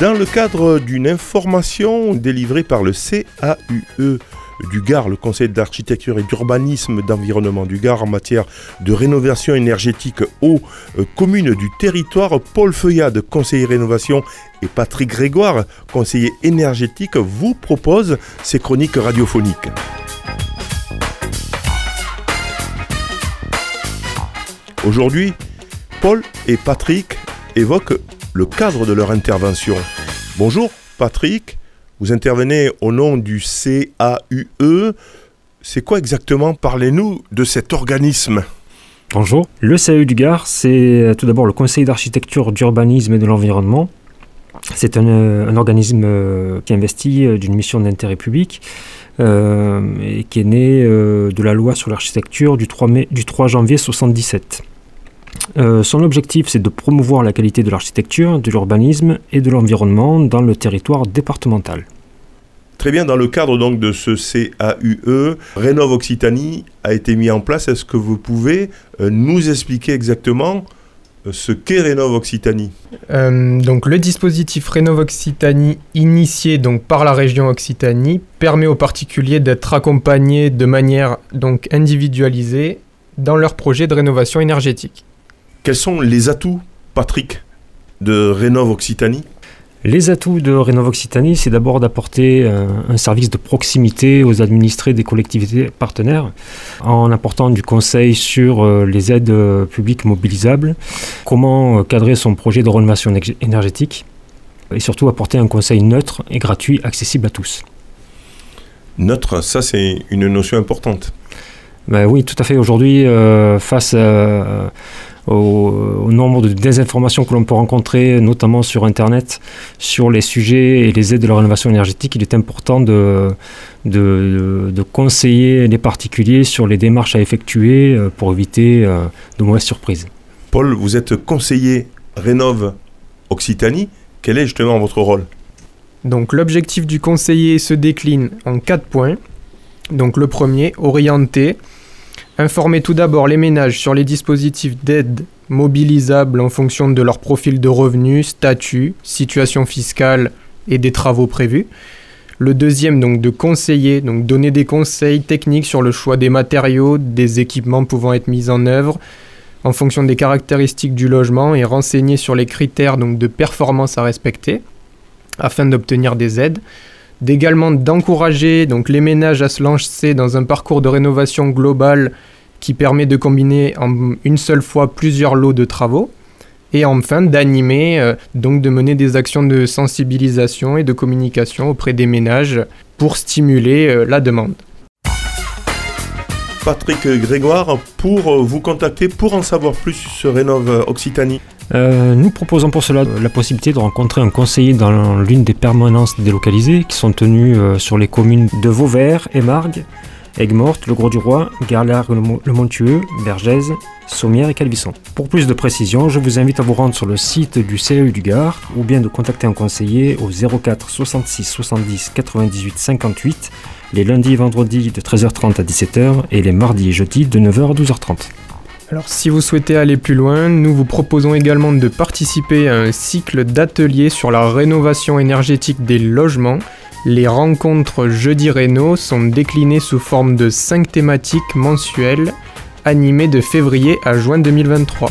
Dans le cadre d'une information délivrée par le CAUE du Gard, le Conseil d'architecture et d'urbanisme d'environnement du Gard en matière de rénovation énergétique aux euh, communes du territoire, Paul Feuillade, conseiller rénovation, et Patrick Grégoire, conseiller énergétique, vous proposent ces chroniques radiophoniques. Aujourd'hui, Paul et Patrick évoquent le cadre de leur intervention. Bonjour Patrick, vous intervenez au nom du CAUE. C'est quoi exactement Parlez-nous de cet organisme? Bonjour. Le CAU du Gard, c'est euh, tout d'abord le Conseil d'architecture, d'urbanisme et de l'environnement. C'est un, euh, organisme euh, qui investit d'une mission d'intérêt public et qui est né de la loi sur l'architecture du 3, du 3 janvier 1977. Euh, son objectif, c'est de promouvoir la qualité de l'architecture, de l'urbanisme et de l'environnement dans le territoire départemental. Très bien, dans le cadre donc de ce CAUE, Rénov Occitanie a été mis en place. Est-ce que vous pouvez euh, nous expliquer exactement euh, ce qu'est Rénov Occitanie? Donc le dispositif Rénov Occitanie initié donc par la région Occitanie permet aux particuliers d'être accompagnés de manière donc individualisée dans leur projet de rénovation énergétique. Quels sont les atouts, Patrick, de Rénov Occitanie? Les atouts de Rénov Occitanie, c'est d'abord d'apporter euh, un, service de proximité aux administrés des collectivités partenaires en apportant du conseil sur euh, les aides euh, publiques mobilisables, comment cadrer son projet de rénovation énergétique et surtout apporter un conseil neutre et gratuit accessible à tous. Neutre, ça c'est une notion importante. Ben oui, tout à fait. Aujourd'hui, face à au, nombre de désinformations que l'on peut rencontrer, notamment sur Internet, sur les sujets et les aides de la rénovation énergétique, il est important de, de, conseiller les particuliers sur les démarches à effectuer euh, pour éviter euh, de mauvaises surprises. Paul, vous êtes conseiller Rénov Occitanie. Quel est justement votre rôle? Donc l'objectif du conseiller se décline en quatre points. Donc le premier, orienter Informer tout d'abord les ménages sur les dispositifs d'aide mobilisables en fonction de leur profil de revenus, statut, situation fiscale et des travaux prévus. Le deuxième, donc, de conseiller, donc donner des conseils techniques sur le choix des matériaux, des équipements pouvant être mis en œuvre en fonction des caractéristiques du logement et renseigner sur les critères donc, de performance à respecter afin d'obtenir des aides d'encourager donc les ménages à se lancer dans un parcours de rénovation globale qui permet de combiner en une seule fois plusieurs lots de travaux et enfin d'animer, euh, donc de mener des actions de sensibilisation et de communication auprès des ménages pour stimuler euh, la demande. Patrick Grégoire, pour euh, vous contacter, pour en savoir plus sur Rénov Occitanie nous proposons pour cela la possibilité de rencontrer un conseiller dans l'une des permanences délocalisées qui sont tenues sur les communes de Vauvert et Margues, Aigues-Mortes, Le Gros-du-Roi, Garlard-le Montueux, Bergèze, Sommières et Calvisson. Pour plus de précisions, je vous invite à vous rendre sur le site du CEU du Gard ou bien de contacter un conseiller au 04 66 70 98 58 les lundis et vendredis de 13h30 à 17h et les mardis et jeudis de 9h à 12h30. Alors si vous souhaitez aller plus loin, nous vous proposons également de participer à un cycle d'ateliers sur la rénovation énergétique des logements les rencontres Jeudi Réno sont déclinées sous forme de 5 thématiques mensuelles animées de février à juin 2023.